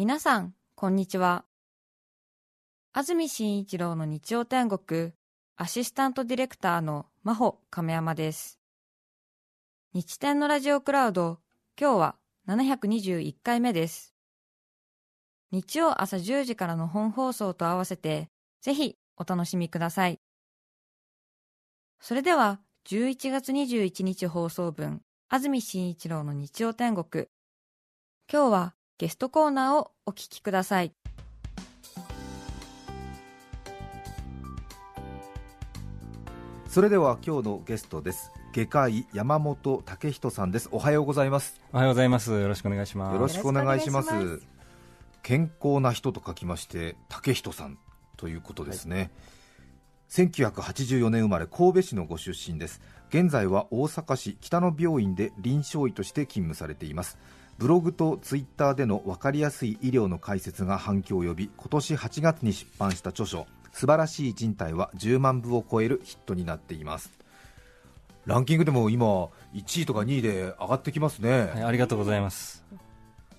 皆さん、こんにちは。安住紳一郎の日曜天国、アシスタントディレクターの真帆亀山です。日天のラジオクラウド、今日は721回目です。日曜朝10時からの本放送と合わせて、ぜひお楽しみください。それでは、11月21日放送分、安住紳一郎の日曜天国。今日はゲストコーナーをお聞きください。それでは今日のゲストです。外科医山本武人さんです。おはようございます。おはようございます。よろしくお願いします。よろしくお願いします。健康な人と書きまして武人さんということですね、1984年生まれ神戸市のご出身です。現在は大阪市北野病院で臨床医として勤務されていますブログとツイッターでの分かりやすい医療の解説が反響を呼び今年8月に出版した著書「素晴らしい人体」は10万部を超えるヒットになっていますランキングでも今1位とか2位で上がってきますね、はい、ありがとうございます。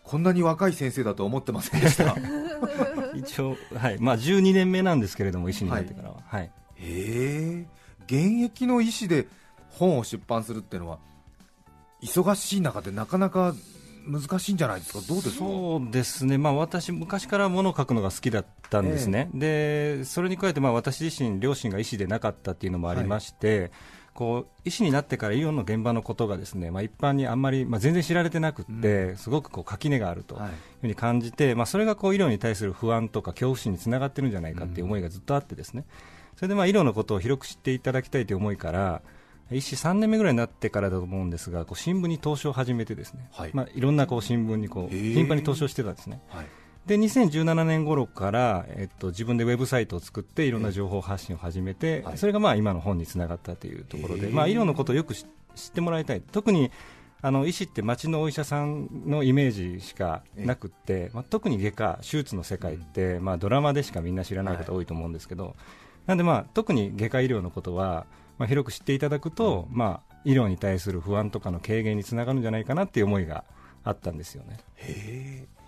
こんなに若い先生だとは思ってませんでした？一応、はい、まあ12年目なんですけれども、医師になってからは。はい。へえ現役の医師で本を出版するっていうのは忙しい中でなかなか難しいんじゃないですか？どうですか？そうですね、まあ、私、昔から物を書くのが好きだったんですね、でそれに加えて、まあ、私自身、両親が医師でなかったっていうのもありまして、こう医師になってから医療の現場のことがですね、まあ、一般にあんまり、まあ、全然知られてなくって、すごくこう垣根があるとい。うはいふうに感じて、まあ、それがこう医療に対する不安とか恐怖心につながってるんじゃないかっていう思いがずっとあってですね、それでまあ医療のことを広く知っていただきたいという思いから、医師3年目ぐらいになってからだと思うんですが、こう新聞に投書を始めてですね、はい。いまあ、いろんなこう新聞にこう頻繁に投書してたんですね。はい。で2017年頃から、えっと、自分でウェブサイトを作っていろんな情報発信を始めて、はい。それがまあ今の本につながったというところで、まあ、医療のことをよく知知ってもらいたい。特にあの医師って町のお医者さんのイメージしかなくって、まあ、特に外科手術の世界って、まあ、ドラマでしかみんな知らないことが多いと思うんですけど、なんでまあ特に外科医療のことは、まあ、広く知っていただくと、まあ、医療に対する不安とかの軽減につながるんじゃないかなっていう思いがあったんですよね。へえ。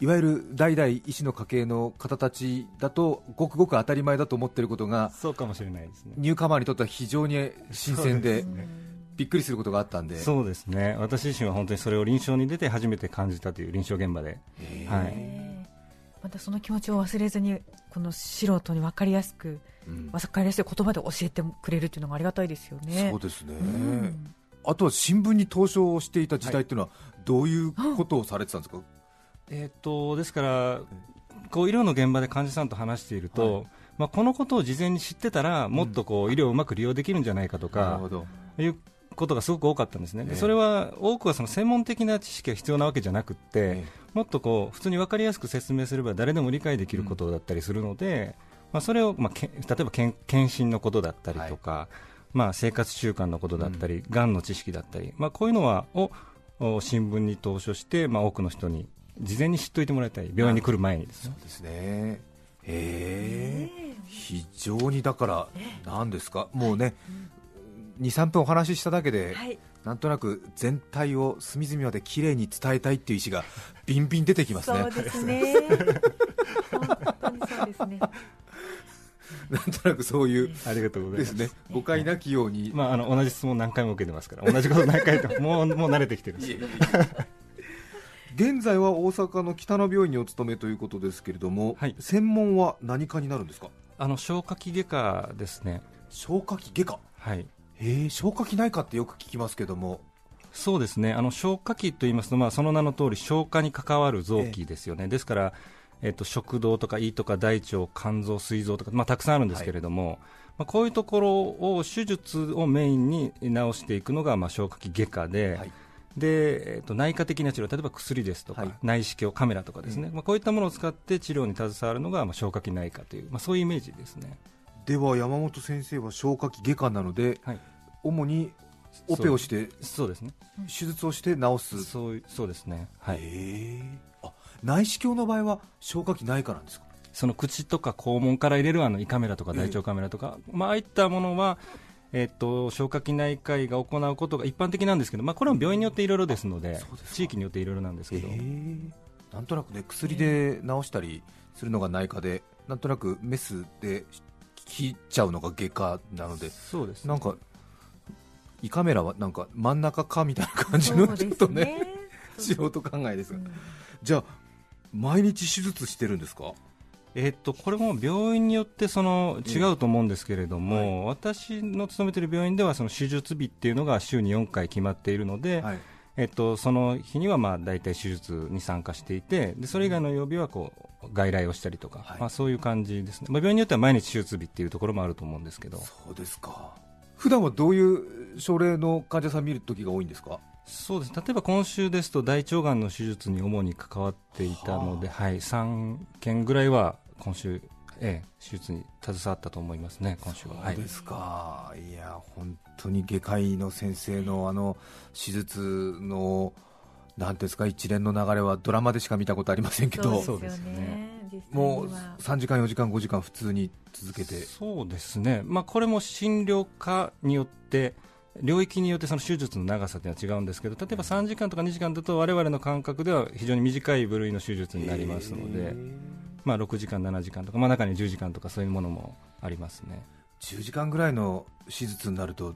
いわゆる代々医師の家系の方たちだとごくごく当たり前だと思っていることがそうかもしれないですね。ニューカマーにとっては非常に新鮮でびっくりすることがあったんで。そうですね。私自身は本当にそれを臨床に出て初めて感じたという臨床現場で、はい、またその気持ちを忘れずにこの素人に分かりやすくうん。分かりやすい言葉で教えてくれるっていうのがありがたいですよね。そうですね、うん。あとは新聞に投書をしていた時代っていうのはどういうことをされてたんですか、えー、とですからこう医療の現場で患者さんと話していると、はい。まあ、このことを事前に知ってたらもっとこう医療をうまく利用できるんじゃないかとなるかほど。いうことがすごく多かったんですね、でええ。それは多くはその専門的な知識が必要なわけじゃなくって、えもっとこう普通に分かりやすく説明すれば誰でも理解できることだったりするので、まあ、それを、まあ、け例えば検検診のことだったりとか、まあ、生活習慣のことだったり、がん。の知識だったり、まあ、こういうのはをお新聞に投書して、まあ、多くの人に事前に知っておいてもらいたい、病院に来る前にですね。そうですね。へえ。非常にだから何ですか？もうね23分お話ししただけで、はい。なんとなく全体を隅々まで綺麗に伝えたいっていう意思がビンビン出てきますね。そうですね。本当にそうですね。なんとなくそういうありがとうございます。ですね。誤解なきように、まあ、あの同じ質問何回も受けてますから、同じこと何回と もうもう慣れてきてるんです。現在は大阪の北野病院にお勤めということですけれども、はい。専門は何かになるんですか？あの消化器外科ですね。消化器外科。はいへえ消化器内科ってよく聞きますけども。そうですね。あの消化器といいますと、まあ、その名の通り消化に関わる臓器ですよね、ですから、えっと、食道とか胃とか大腸、肝臓、膵臓とか、まあ、たくさんあるんですけれども、まあ、こういうところを手術をメインに治していくのが、まあ、消化器外科で。はい。でえっと内科的な治療、例えば薬ですとか、はい。内視鏡、カメラとかですね、まあ、こういったものを使って治療に携わるのが、まあ、消化器内科という、まあ、そういうイメージですね。では山本先生は消化器外科なので、はい主にオペをしてそうですね、手術をして治す、そうそうですね、はい、あ内視鏡の場合は消化器内科なんですか？その口とか肛門から入れるあの胃カメラとか大腸カメラとか、まあ、ああいったものは、えっと消化器内科医が行うことが一般的なんですけど、まあ、これは病院によっていろいろですので地域によっていろいろなんですけど、へえなんとなくね薬で治したりするのが内科で、なんとなくメスで切っちゃうのが外科なので、そうです、なんか胃カメラはなんか真ん中かみたいな感じのちょっとね素人考えですが、じゃあ毎日手術してるんですか？えーっとこれも病院によってその違うと思うんですけれども、私の勤めている病院ではその手術日っていうのが週に4回決まっているので、はい。えっと、その日にはまあ大体手術に参加していてでそれ以外の曜日はこう外来をしたりとか、はい。まあ、そういう感じですね、まあ、病院によっては毎日手術日っていうところもあると思うんですけど。そうですか。普段はどういう症例の患者さん見る時が多いんですか？そうです。例えば今週ですと大腸がんの手術に主に関わっていたので、はい、3件ぐらいは今週、ええ、手術に携わったと思いますね、今週は。そうですか、い、や本当に外科医の先生のあの手術のなんていうんですか一連の流れはドラマでしか見たことありませんけどそうですよね。もう3時間、4時間、5時間普通に続けて。そうですね、まあ、これも診療科によって領域によってその手術の長さというのは違うんですけど例えば3時間とか2時間だと我々の感覚では非常に短い部類の手術になりますので、まあ、6時間、7時間とか、まあ、中に10時間とかそういうものもありますね。10時間ぐらいの手術になると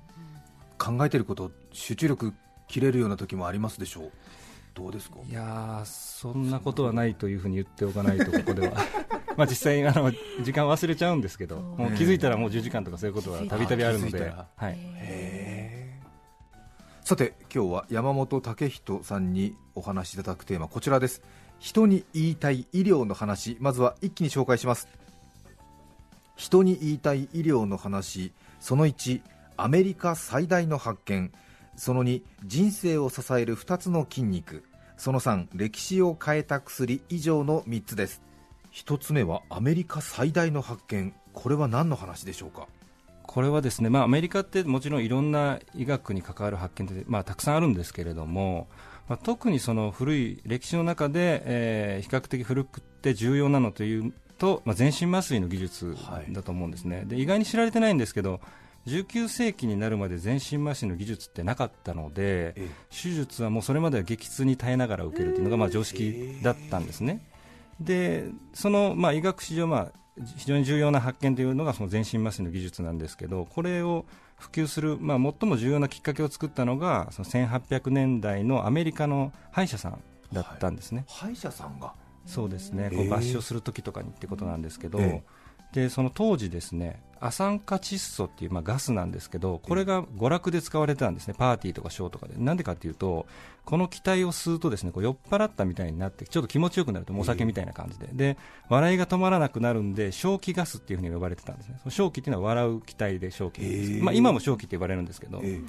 考えてること集中力切れるような時もありますでしょう。どうですか？いやーそんなことはないというふうに言っておかないとここでは。まあ実際あの時間忘れちゃうんですけどもう気づいたらもう10時間とかそういうことはた。びたびあるので。はい、さて今日は山本武人さんにお話しいただくテーマこちらです。人に言いたい医療の話まずは一気に紹介します。人に言いたい医療の話その1アメリカ最大の発見。その2人生を支える2つの筋肉。その3歴史を変えた薬以上の3つです。1つ目はアメリカ最大の発見。これは何の話でしょうか？これはですね、まあ、アメリカってもちろんいろんな医学に関わる発見って、まあ、たくさんあるんですけれども、まあ、特にその古い歴史の中で、えー比較的古くて重要なのというと、まあ、全身麻酔の技術だと思うんですね、で意外に知られてないんですけど19世紀になるまで全身麻酔の技術ってなかったのでえ手術はもうそれまでは激痛に耐えながら受けるというのがまあ常識だったんですね。でそのまあ医学史上、まあ、非常に重要な発見というのがその全身麻酔の技術なんですけどこれを普及する、まあ、最も重要なきっかけを作ったのがその1800年代のアメリカの歯医者さんだったんですね。歯医者さんが？そうですね、こうへー。抜歯をするときとかにってことなんですけど、え。でその当時、ですねア酸化窒素っていう、まあ、ガスなんですけど、これが娯楽で使われてたんですね、パーティーとかショーとかで。なんでかっていうと、この気体を吸うとですねこう酔っ払ったみたいになって、ちょっと気持ちよくなると、お酒みたいな感じで、で笑いが止まらなくなるんで、正気ガスっていうふうに呼ばれてたんですね、その正気っていうのは笑う気体で正気なんですまあ、今も正気って呼ばれるんですけど。え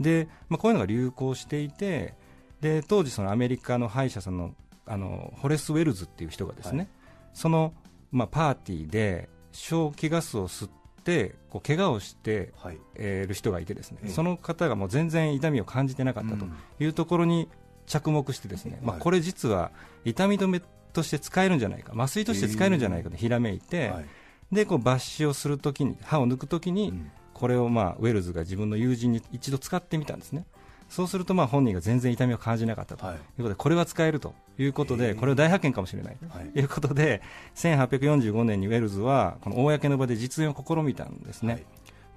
で、まあ、こういうのが流行していてで当時そのアメリカの歯医者さんのあのホレス・ウェルズっていう人がですね、はい。その、まあ、パーティーで消気ガスを吸ってこう怪我をしてはい。えーる人がいてですね、ええその方がもう全然痛みを感じてなかったというところに着目してですね、まあ、はいこれ実は痛み止めとして使えるんじゃないか。麻酔として使えるんじゃないかとひらめいて、はい。でこう抜歯をするときに歯を抜くときに、うん。これをまあウェルズが自分の友人に一度使ってみたんですね。そうするとまあ本人が全然痛みを感じなかったと。い。うはいことで、これは使えるということへで、ー。これは大発見かもしれないはい。ということで、1845年にウェルズはこの公の場で実演を試みたんですね。はい。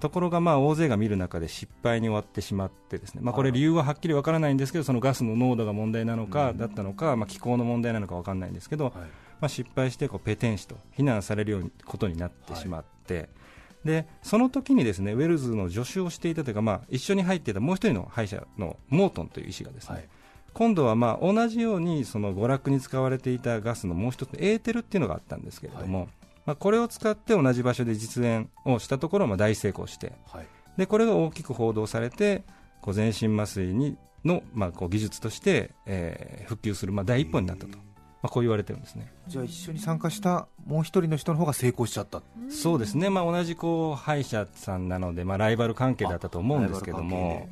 ところがまあ大勢が見る中で失敗に終わってしまってですね、まあ、これ理由ははっきりわからないんですけどそのガスの濃度が問題なのかだったのか、まあ、気候の問題なのかわからないんですけど、はい。まあ、失敗してこうペテン師と非難されるようなことになってしまって、でその時にですねウェルズの助手をしていたというか、まあ、一緒に入っていたもう一人の歯医者のモートンという医師がですね、はい。今度はまあ同じようにその娯楽に使われていたガスのもう一つエーテルっていうのがあったんですけれども、はい。まあ、これを使って同じ場所で実演をしたところまあ大成功してはい。でこれが大きく報道されてこう全身麻酔にの、まあ、こう技術として、えー復旧する、まあ、第一歩になったと、まあ、こう言われてるんですね。じゃあ一緒に参加したもう一人の人の方が成功しちゃった。そうですね、まあ、同じこう歯医者さんなので、まあ、ライバル関係だったと思うんですけども。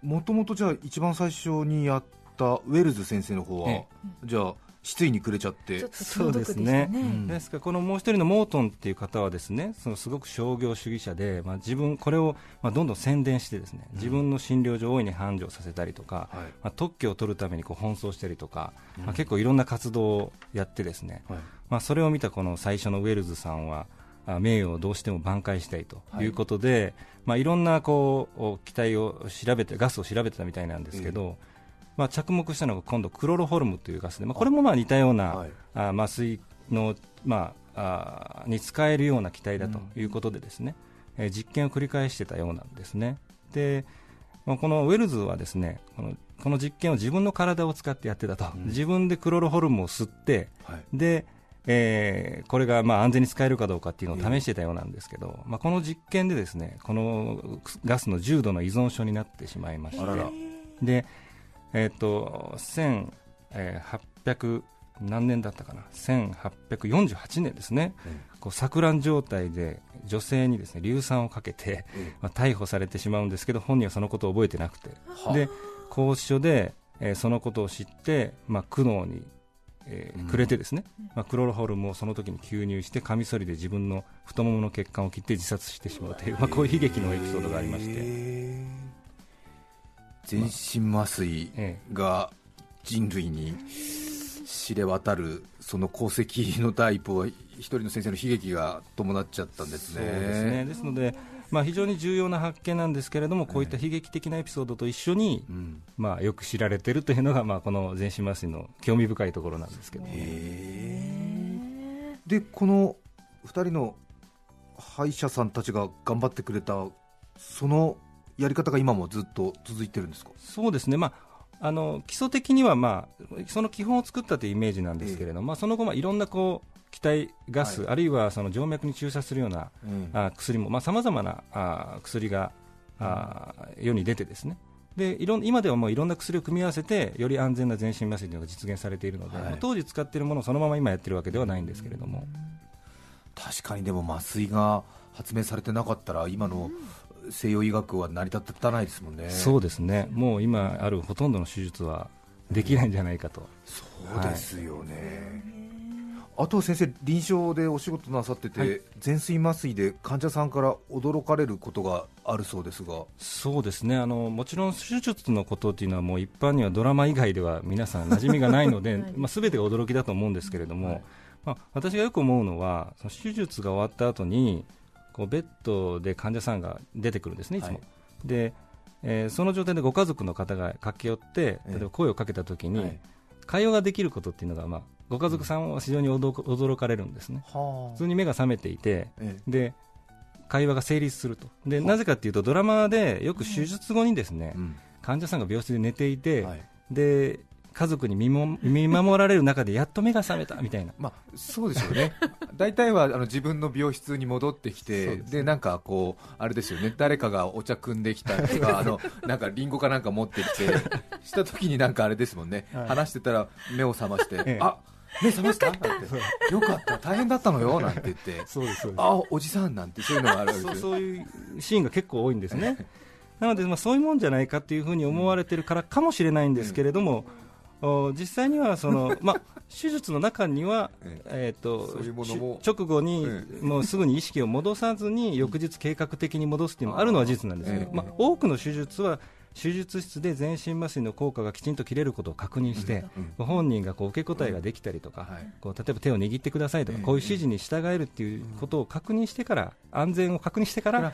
もともとじゃあ一番最初にやったウェルズ先生の方は、え。じゃあ失意に暮れちゃって。ちょっと気の毒でしたね。うん。ですからこのもう一人のモートンっていう方はですねそのすごく商業主義者で、まあ、自分これをまあどんどん宣伝してですね自分の診療所を大いに繁盛させたりとか、はい。まあ、特許を取るためにこう奔走したりとか、まあ、結構いろんな活動をやってですね、はい。まあ、それを見たこの最初のウェルズさんはあ名誉をどうしても挽回したいとい。うことで、いまあ、いろんなこうお気体を調べてガスを調べてたみたいなんですけど、まあ、着目したのが今度クロロホルムというガスで、まあ、これもまあ似たような、はい。あ麻酔の、まあ、あに使えるような気体だということでですね、えー実験を繰り返してたようなんですね。でまあこのウェルズはですねこのこの実験を自分の体を使ってやってたと、うん。自分でクロロホルムを吸ってはい。で、えーこれがまあ安全に使えるかどうかっていうのを試してたようなんですけど、まあ、この実験でですねこのガスの重度の依存症になってしまいましてで、えっと1800何年だったかな？1848年ですね、こう錯乱状態で女性にですね硫酸をかけて、えまあ、逮捕されてしまうんですけど本人はそのことを覚えてなくて。はで拘置所で、えーそのことを知って、まあ、苦悩に、えーうん。くれてですね、まあ、クロロホルムをその時に吸入してカミソリで自分の太ももの血管を切って自殺してしまうという、まあ、こういう悲劇のエピソードがありまして、全身麻酔えが人類に知れ渡るその功績の第一歩は一人の先生の悲劇が伴っちゃったんですそうね。ですね。ですので、まあ、非常に重要な発見なんですけれどもこういった悲劇的なエピソードと一緒に、うん。まあ、よく知られているというのが、まあ、この全身麻酔の興味深いところなんですけど、へーでこの2人の歯医者さんたちが頑張ってくれたそのやり方が今もずっと続いてるんですか？そうですね、まあ、あの基礎的には、まあ、その基本を作ったというイメージなんですけれども、まあ、その後、まあ、いろんなこう気体ガス、はい。あるいはその静脈に注射するようなあ薬もさまざ、まなあ薬があ世に出てですね。でいろん今ではもういろんな薬を組み合わせてより安全な全身麻酔というのが実現されているので、はい。まあ当時使っているものをそのまま今やってるわけではないんですけれども、確かにでも麻酔が発明されてなかったら今の西洋医学は成り立たないですもんね。そうですね。もう今あるほとんどの手術はできないんじゃないかと。そうですよね、あとは先生、臨床でお仕事なさってて、はい。全身麻酔で患者さんから驚かれることがあるそうですが、そうですね。あのもちろん手術のことっていうのはもう一般にはドラマ以外では皆さん馴染みがないので、はい。まあ、全てが驚きだと思うんですけれども、はい。まあ、私がよく思うのはその手術が終わった後にこうベッドで患者さんが出てくるんですねい。つも、はいでえーその状態でご家族の方が駆け寄ってええ。例えば声をかけた時に、はい。会話ができることっていうのが、まあ、ご家族さんは非常に驚驚かれるんですね。は普通に目が覚めていてえで会話が成立すると。でなぜかというとドラマでよく手術後にですね、うん。患者さんが病室で寝ていて、はい。で家族に見も 見守られる中でやっと目が覚めたみたいな。まあ、そうですよね、大体はあの自分の病室に戻ってきて、ですでなんかこう、あれですよね、誰かがお茶汲んできたとか、あのなんかリンゴかなんか持ってきて、した時になんかあれですもんね、はい。話してたら目を覚まして、ええあ目覚ました？なんて、よかった、大変だったのよなんて言って、そうですそうですあおじさんなんて、そういうのがあるわけそうですよ。そういうシーンが結構多いんですね。なので、まあ、そういうもんじゃないかというふうに思われてるからかもしれないんですけれども、お実際にはその、まあ、手術の中には、ええ。ー、と直後に、えもうすぐに意識を戻さずに翌日計画的に戻すというのもあるのは事実なんですけど、ええ。まあ、多くの手術は手術室で全身麻酔の効果がきちんと切れることを確認して、うん。ご本人がこう受け答えができたりとか、はい。こう例えば手を握ってくださいとか、ええ。こういう指示に従えるっていうことを確認してから、安全を確認してから、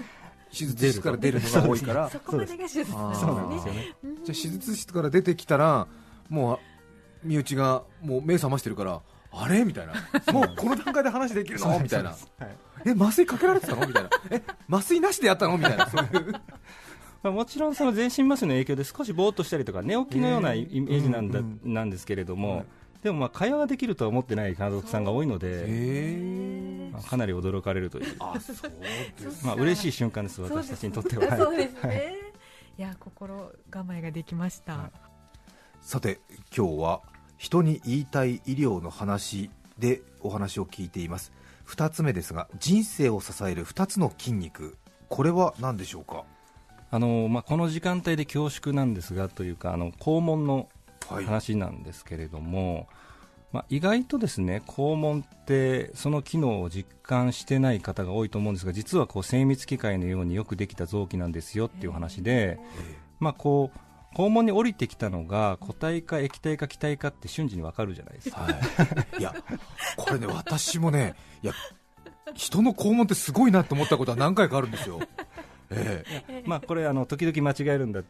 手術室から出るのが多いから、そこまでが手術あーそうなんですよね。じゃあ手術室から出てきたらもう身内がもう目覚ましてるからあれ？みたいな。もうこの段階で話できるの？みたいな。はいえ麻酔かけられてたの？みたいな。え麻酔なしでやったの？みたいな。そういう。まあ、もちろんその全身麻酔の影響で少しぼーっとしたりとか寝起きのようなイイメージなんだ、うんなんですけれども、はい。でもまあ会話ができるとは思ってない家族さんが多いので、えまあ、かなり驚かれるという、あそうです。まあ嬉しい瞬間です、私たちにとっては。はいそうですね。い。や心構えができました。はさて今日は人に言いたい医療の話でお話を聞いています。2つ目ですが人生を支える2つの筋肉これは何でしょうか？あのまあ、この時間帯で恐縮なんですがというかあの肛門のはい。話なんですけれども、まあ、意外とですね肛門ってその機能を実感してない方が多いと思うんですが実はこう精密機械のようによくできた臓器なんですよっていう話で、まあ、こう肛門に降りてきたのが固体か液体か気体かって瞬時に分かるじゃないですか、はい、いやこれね私もねいや人の肛門ってすごいなと思ったことは何回かあるんですよ。ええ、まあこれあの時々間違えるんだ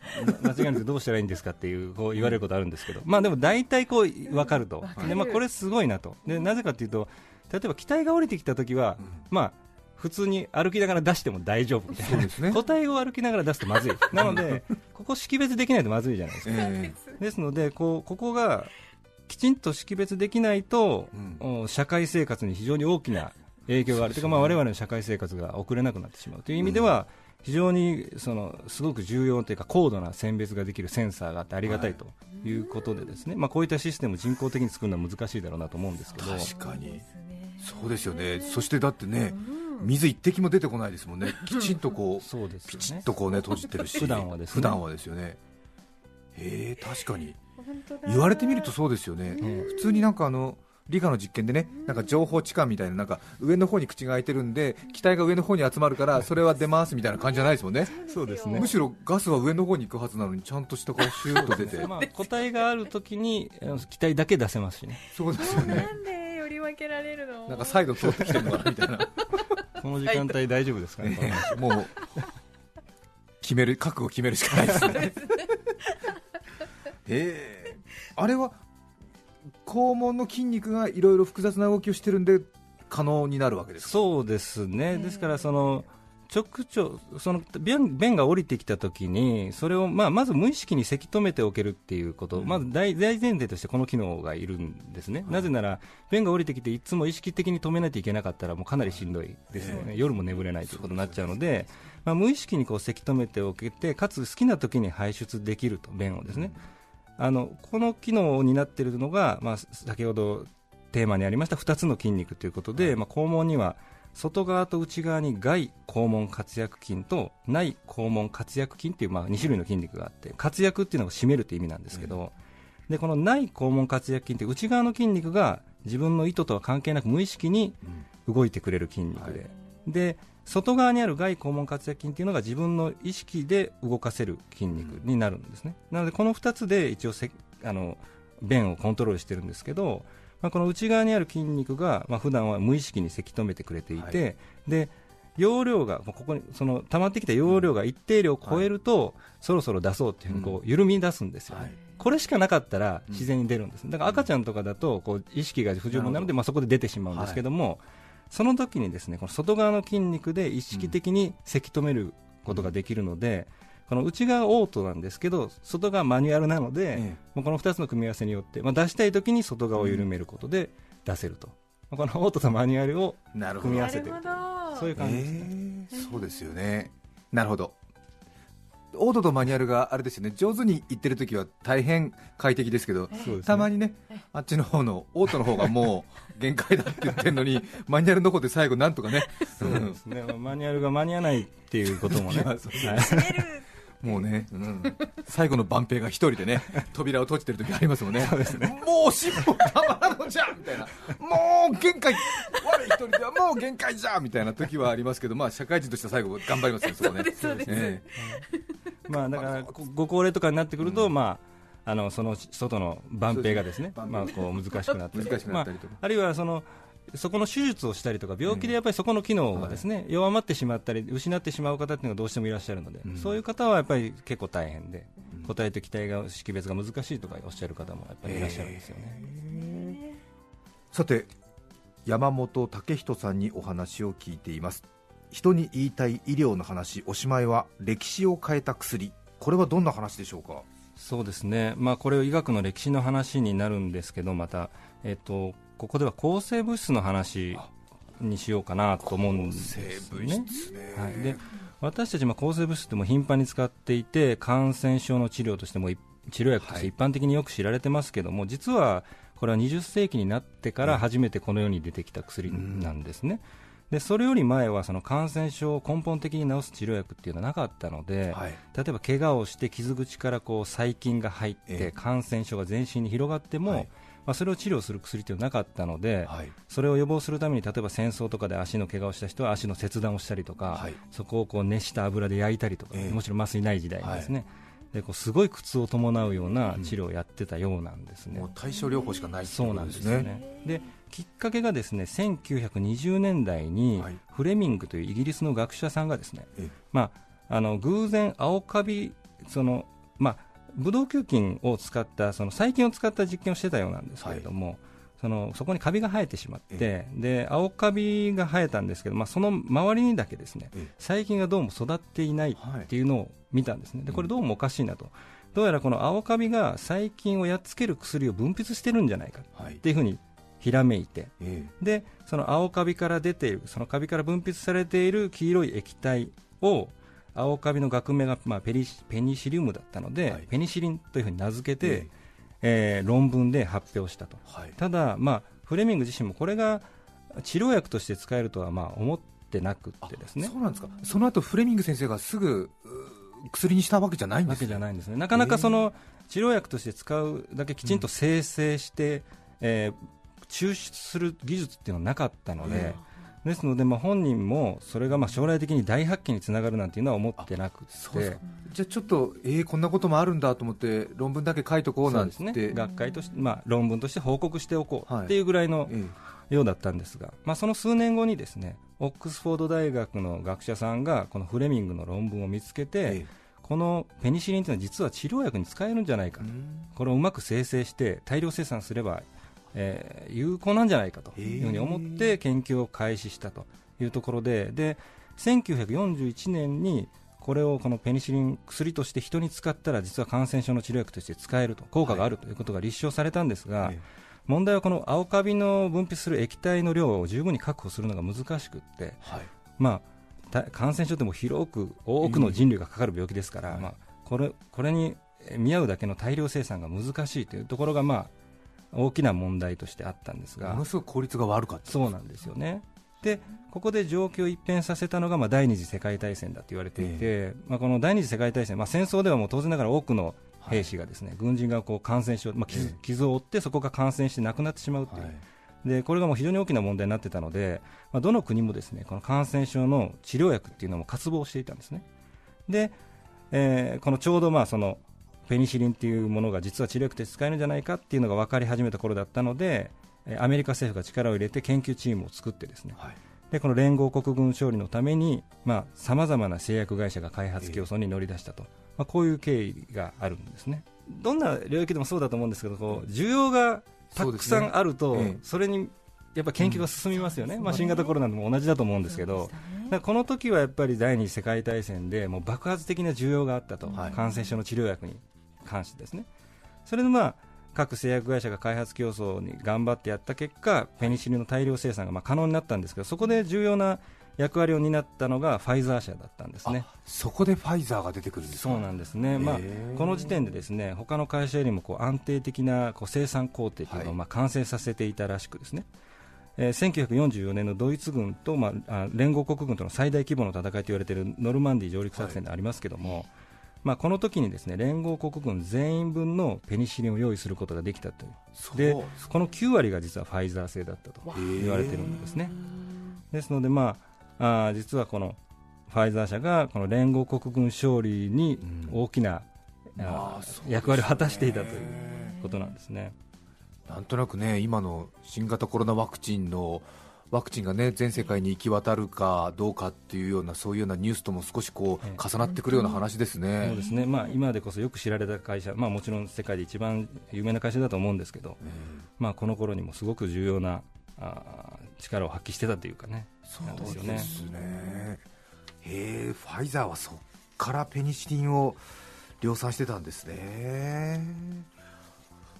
間違えるんでどうしたらいいんですかっていうこう言われることあるんですけど。まあでも大体こう分かると。でまあこれすごいなと。でなぜかというと例えば機体が降りてきた時は、まあ普通に歩きながら出しても大丈夫みたいな、ね、個体を歩きながら出すとまずいなのでここ識別できないとまずいじゃないですか、えー、ですのでこうここがきちんと識別できないと、うん、社会生活に非常に大きな影響がある。というか、まあ、我々の社会生活が送れなくなってしまうという意味では、うん。非常にそのすごく重要というか高度な選別ができるセンサーがあってありがたいとい。うことでですね、はい、まあ、こういったシステムを人工的に作るのは難しいだろうなと思うんですけど。確かに。そうですよね。そしてだってね水一滴も出てこないですもんね。きちんとこうそうです、ね、ピチッとこうね閉じてるし。普段はですね。普段はですよね。へえ確かに。言われてみるとそうですよね、普通になんかあの理科の実験でねなんか情報置換みたいななんか上の方に口が開いてるんで気体が上の方に集まるからそれは出ますみたいな感じじゃないですもんね。そうですね。むしろガスは上の方に行くはずなのにちゃんと下からシューッと出て、まあ、個体があるときに気体だけ出せますしね。そうですよね。なんでより分けられるの？なんか再度通ってきてるのかなみたいなこの時間帯大丈夫ですかね、ね、もう決める覚悟決めるしかないですね。えー、あれは肛門の筋肉がいろいろ複雑な動きをしてるんで可能になるわけですそうですね、ですからその直腸その便便が降りてきたときに、それを、まあ、まず無意識にせき止めておけるっていうこと、うん、まず大大前提としてこの機能がいるんですね、はい、なぜなら便が降りてきて、いつも意識的に止めないといけなかったら、もうかなりしんどいですよね、えー、夜も眠れないということになっちゃうので、まあ、無意識にこうせき止めておけて、かつ好きなときに排出できると、便をですね。うん。あのこの機能を担っているのが、まあ、先ほどテーマにありました2つの筋肉ということで、まあ、肛門には外側と内側に外肛門活躍筋と内肛門活躍筋という、まあ、2種類の筋肉があって活躍っていうのが締めるという意味なんですけど、うん、でこの内肛門活躍筋って内側の筋肉が自分の意図とは関係なく無意識に動いてくれる筋肉で、で外側にある外肛門活躍筋というのが自分の意識で動かせる筋肉になるんですね、なのでこの2つで一応せあの便をコントロールしてるんですけど、まあ、この内側にある筋肉が、まあ普段は無意識にせき止めてくれていて、はい、で容量がここにその溜まってきた容量が一定量を超えると、はい、そろそろ出そうっていうふうにこう緩み出すんですよね、はい、これしかなかったら自然に出るんです、だから赤ちゃんとかだとこう意識が不十分なので、まあ、そこで出てしまうんですけども、その時にですねこの外側の筋肉で意識的にせき止めることができるので、この内側オートなんですけど外側マニュアルなので、ええ、この2つの組み合わせによって、まあ、出したい時に外側を緩めることで出せると、うん、このオートとマニュアルを組み合わせてる。そういう感じですね、えー、そうですよね。なるほど。オートとマニュアルがあれですよね。上手にいってる時は大変快適ですけど、ね、たまにねあっちの方のオートの方がもう 限界だって言ってるのにマニュアルの方で最後なんとかね。そうですね、マニュアルが間に合わないっていうこともね もうね、うん、最後の万平が一人でね 扉を閉じてる時ありますもんね。ね。もう尻尾たまらんのじゃんみたいな。もう限界。我一人ではもう限界じゃんみたいな時はありますけどまあ社会人としては最後頑張りますよそこね。まあだからご高齢とかになってくると、うん、まああのその外の万平がですね、まあこう難しくなったり、まあ、あるいはそのそこの手術をしたりとか病気でやっぱりそこの機能がですね、弱まってしまったり失ってしまう方っていうのがどうしてもいらっしゃるので、そういう方はやっぱり結構大変で、個体と期待が識別が難しいとかおっしゃる方もやっぱりいらっしゃるんですよね。さて山本武人さんにお話を聞いています。人に言いたい医療の話おしまいは歴史を変えた薬。これはどんな話でしょうか？そうですね、まあ、これを医学の歴史の話になるんですけどまた、えっと、ここでは抗生物質の話にしようかなと思うんですね。はい、で私たちも抗生物質っても頻繁に使っていて感染症の治療としても治療薬として一般的によく知られてますけども、はい、実はこれは20世紀になってから初めてこの世に出てきた薬なんですね。でそれより前はその感染症を根本的に治す治療薬っていうのはなかったので、はい、例えば怪我をして傷口からこう細菌が入って感染症が全身に広がっても、はいまあ、それを治療する薬というのはなかったので、はい。それを予防するために例えば戦争とかで足の怪我をした人は足の切断をしたりとか、はい。そこをこう熱した油で焼いたりとか、ええ。もちろん麻酔ない時代にですね、でこうすごい苦痛を伴うような治療をやってたようなんですね。もう対症療法しかないっていそうなんですよね。できっかけがですね1920年代にはい。フレミングというイギリスの学者さんがですね、ええ。まあ、あの偶然青カビその、まあ、ブドウ球菌を使ったその細菌を使った実験をしてたようなんですけれども、そのそこにカビが生えてしまって、えで青カビが生えたんですけど、まあ、その周りにだけですねええ。細菌がどうも育っていないっていうのを見たんですね、でこれどうもおかしいなと、どうやらこの青カビが細菌をやっつける薬を分泌してるんじゃないかはいっていうふうにひらめいて、え。でその青カビから出ているそのカビから分泌されている黄色い液体を青カビの学名が、まあ、ペリペニシリウムだったので、はい。ペニシリンというふうに名付けて、ええー論文で発表したと。えはい。ただ、まあ、フレミング自身もこれが治療薬として使えるとはまあ思ってなくってですね。そうなんですか。その後フレミング先生がすぐう薬にしたわけじゃないんですわけじゃないいんですねなかなかその治療薬として使うだけきちんと生成して、えー抽出する技術っていうのはなかったので、えですので、まあ、本人もそれがまあ将来的に大発見につながるなんていうのは思ってなくて。じゃあちょっとえー、こんなこともあるんだと思って論文だけ書いとこうなんて。ね、学会として、まあ、論文として報告しておこうはいっていうぐらいのえようだったんですが、まあ、その数年後にですねオックスフォード大学の学者さんがこのフレミングの論文を見つけて、ええ。このペニシリンというのは実は治療薬に使えるんじゃないかこれをうまく生成して大量生産すれば、えー有効なんじゃないかというふうに思って研究を開始したというところでで1941年にこれをこのペニシリン薬として人に使ったら実は感染症の治療薬として使えると効果があるということが立証されたんですが、え問題はこの青カビの分泌する液体の量を十分に確保するのが難しくって、えはい。まあ、た感染症ってもう広く多くの人類がかかる病気ですから、はい。まあ、これこれに見合うだけの大量生産が難しいというところが、まあ、大きな問題としてあったんですがものすごく効率が悪かった。そうなんですよね。でここで状況を一変させたのが、まあ、第二次世界大戦だと言われていて、まあ、この第二次世界大戦、まあ、戦争ではもう当然ながら多くの兵士がですね、軍人がこう感染症、まあ、傷ええ。傷を負ってそこが感染して亡くなってしまうという、はい。でこれがもう非常に大きな問題になってたので、まあ、どの国もですねこの感染症の治療薬っていうのも渇望していたんですね。で、えーこのちょうどまあそのペニシリンっていうものが実は治療薬として使えるんじゃないかっていうのが分かり始めた頃だったので、えーアメリカ政府が力を入れて研究チームを作ってですね。はい。でこの連合国軍勝利のためにさまざ、まな製薬会社が開発競争に乗り出したと、まあ、こういう経緯があるんですね。どんな領域でもそうだと思うんですけどこう需要がたくさんあるとそそれにやっぱ研究が進みますよね、まあ、新型コロナでも同じだと思うんですけど、ね。この時はやっぱり第二次世界大戦でもう爆発的な需要があったと、はい。感染症の治療薬に関してですね。それでまあ各製薬会社が開発競争に頑張ってやった結果、ペニシリンの大量生産がまあ可能になったんですけど、そこで重要な役割を担ったのがファイザー社だったんですね。あそこでファイザーが出てくるんですか？そうなんですね、まあこの時点でですね他の会社よりもこう安定的なこう生産工程というのはいをまあ完成させていたらしくですね、えー1944年のドイツ軍と、まあ、あ連合国軍との最大規模の戦いと言われているノルマンディー上陸作戦でありますけども、まあ、この時にですね連合国軍全員分のペニシリンを用意することができたという。でこの9割が実はファイザー製だったと言われてるんですね。ですので、まあ、あー実はこのファイザー社がこの連合国軍勝利にうん。大きな、うですね。役割を果たしていたということなんですね。なんとなくね今の新型コロナワクチンのワクチンがね全世界に行き渡るかどうかっていうようなそういうようなニュースとも少しこうええ重なってくるような話ですね。そうですね、まあ、今でこそよく知られた会社、まあ、もちろん世界で一番有名な会社だと思うんですけど、えまあ、この頃にもすごく重要なあー力を発揮してたというかね、えそうですよねですね。ファイザーはそっからペニシリンを量産してたんですね。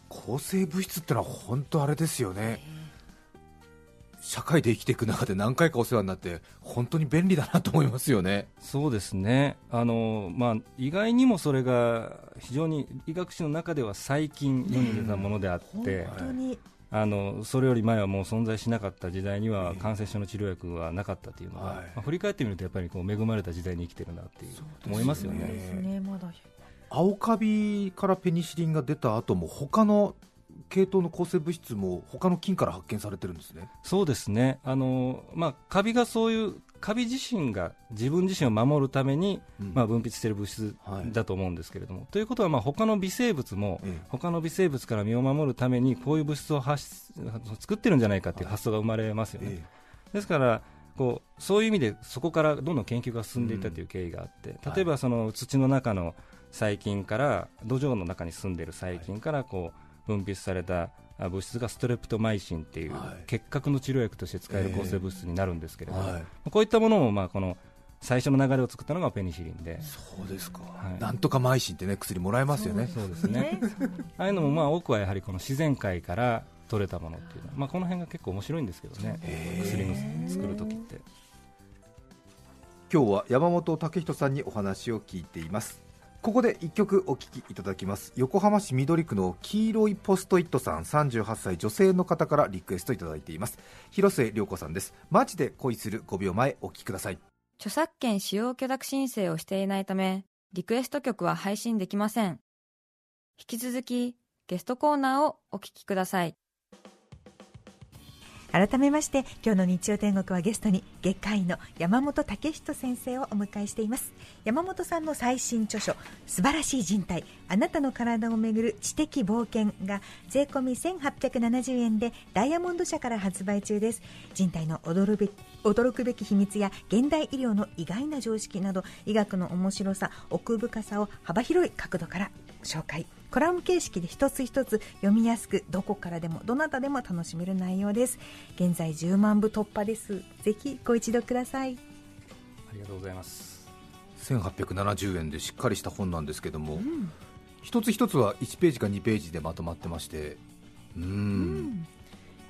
抗生物質ってのは本当あれですよね。社会で生きていく中で何回かお世話になって本当に便利だなと思いますよね。そうですね。あの、まあ、意外にもそれが非常に医学史の中では最近世に出たものであって、本当に。あのそれより前はもう存在しなかった時代にはええ感染症の治療薬はなかったというのが、はい。まあ、振り返ってみるとやっぱりこう恵まれた時代に生きてるなっていう思いますよね。ですね。まだ。青カビからペニシリンが出た後も他の系統の抗生物質も他の菌から発見されてるんですね。そうですね。あの、まあ、カビがそういうカビ自身が自分自身を守るために、うん。まあ、分泌している物質だと思うんですけれども、ということはまあ他の微生物も、ええ。他の微生物から身を守るためにこういう物質を発出作ってるんじゃないかっていう発想が生まれますよね、えですからこうそういう意味でそこからどんどん研究が進んでいったという経緯があって、例えばその土の中の細菌から土壌の中に住んでいる細菌からこう分泌されたあ物質がストレプトマイシンっていうはい。結核の治療薬として使える抗生物質になるんですけれども、はい。こういったものもまあこの最初の流れを作ったのがペニシリンで、そうですか、はい。なんとかマイシンってね薬もらえますよね。そうですね。ああいうのもまあ多くはやはりこの自然界から取れたものっていうのは、まあ、この辺が結構面白いんですけどね。薬の作る時って。今日は山本武人さんにお話を聞いていますここで一曲お聴きいただきます横浜市緑区の黄色いポストイットさん38歳女性の方からリクエストいただいています広末涼子さんですマジで恋する5秒前お聴きください著作権使用許諾申請をしていないため、リクエスト曲は配信できません。引き続き、ゲストコーナーをお聞きください。改めまして今日の日曜天国はゲストに外科医の山本武人先生をお迎えしています。山本さんの最新著書「素晴らしい人体あなたの体をめぐる知的冒険」が税込み1870円でダイヤモンド社から発売中です。人体の驚べ驚くべき秘密や現代医療の意外な常識など医学の面白さ奥深さを幅広い角度から紹介コラム形式で一つ一つ読みやすくどこからでもどなたでも楽しめる内容です。現在10万部突破です。ぜひご一読ください。ありがとうございます。1870円でしっかりした本なんですけども、一つ一つは1ページか2ページでまとまってましてうーん。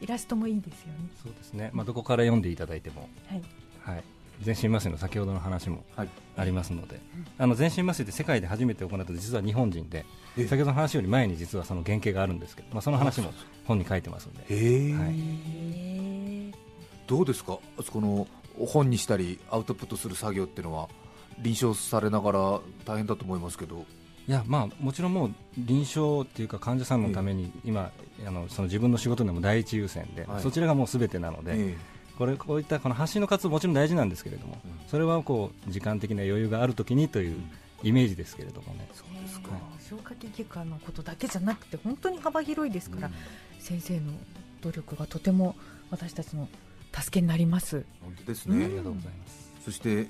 イラストもいいですよね。そうですね、まあ、どこから読んでいただいても、はい。はい、全身麻酔の先ほどの話もはい。ありますので、あの全身麻酔って世界で初めて行ったの実は日本人で、え先ほどの話より前に実はその原型があるんですけど、まあ、その話も本に書いてますんで、はい。どうですか？あそこの本にしたりアウトプットする作業っていうのは臨床されながら大変だと思いますけど。いやまあ、もちろんもう臨床っていうか患者さんのために今、あのその自分の仕事でも第一優先で、はい。そちらがもうすべてなので、えこれこういったこの発信の活動もちろん大事なんですけれども、うん。それはこう時間的な余裕があるときにというイメージですけれどもね。そうですか、消化器外科のことだけじゃなくて本当に幅広いですから、先生の努力がとても私たちの助けになります。本当ですあね、りがとうございます。そして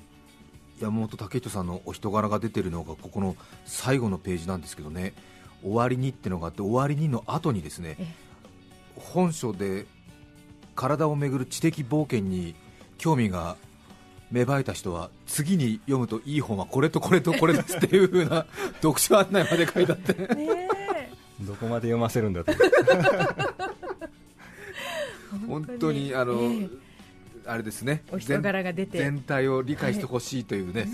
山本武人さんのお人柄が出てるのがここの最後のページなんですけどね。終わりにってのがあって終わりにの後にですねえ。本書で体をめぐる知的冒険に興味が芽生えた人は次に読むといい本はこれとこれとこれですっていう風な読書案内まで書いてあってどこまで読ませるんだと本当にあの、えーあれですね。お人柄が出て。全体を理解してほしいというね、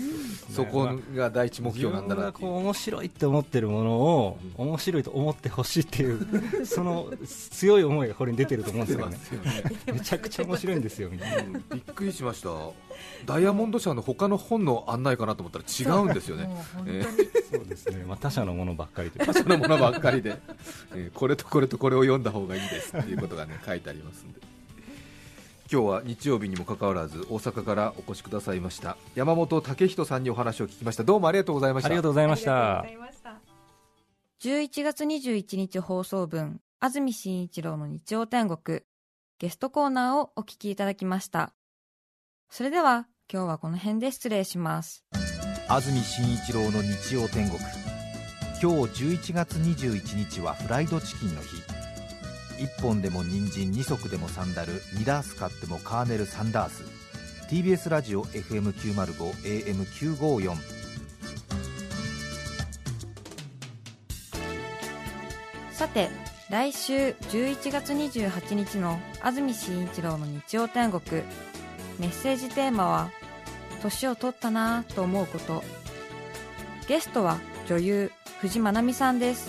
そこが第一目自標なんだ分なっていう。がこう面白いって思ってるものを面白いと思ってほしいっていう その強い思いがこれに出てると思うんですよね。めちゃくちゃ面白いんですよみたいな。うん。びっくりしました。ダイヤモンド社の他の本の案内かなと思ったら違うんですよね。そう。ですね、まあ、他社のものばっかりという。他社のものばっかりで、えーこれとこれとこれを読んだ方がいいですっていうことがね書いてありますんで今日は日曜日にもかかわらず大阪からお越しくださいました山本武人さんにお話を聞きました。どうもありがとうございました。ありがとうございました。11月21日放送分、安住紳一郎の日曜天国、ゲストコーナーをお聞きいただきました。それでは、今日はこの辺で失礼します。安住紳一郎の日曜天国。今日11月21日はフライドチキンの日1本でも人参2足でもサンダル2ダース買ってもカーネル3ダース TBS ラジオ FM905 AM954 さて、来週11月28日の安住紳一郎の日曜天国、メッセージテーマは、年を取ったなぁと思うこと。ゲストは女優、藤まなみさんです。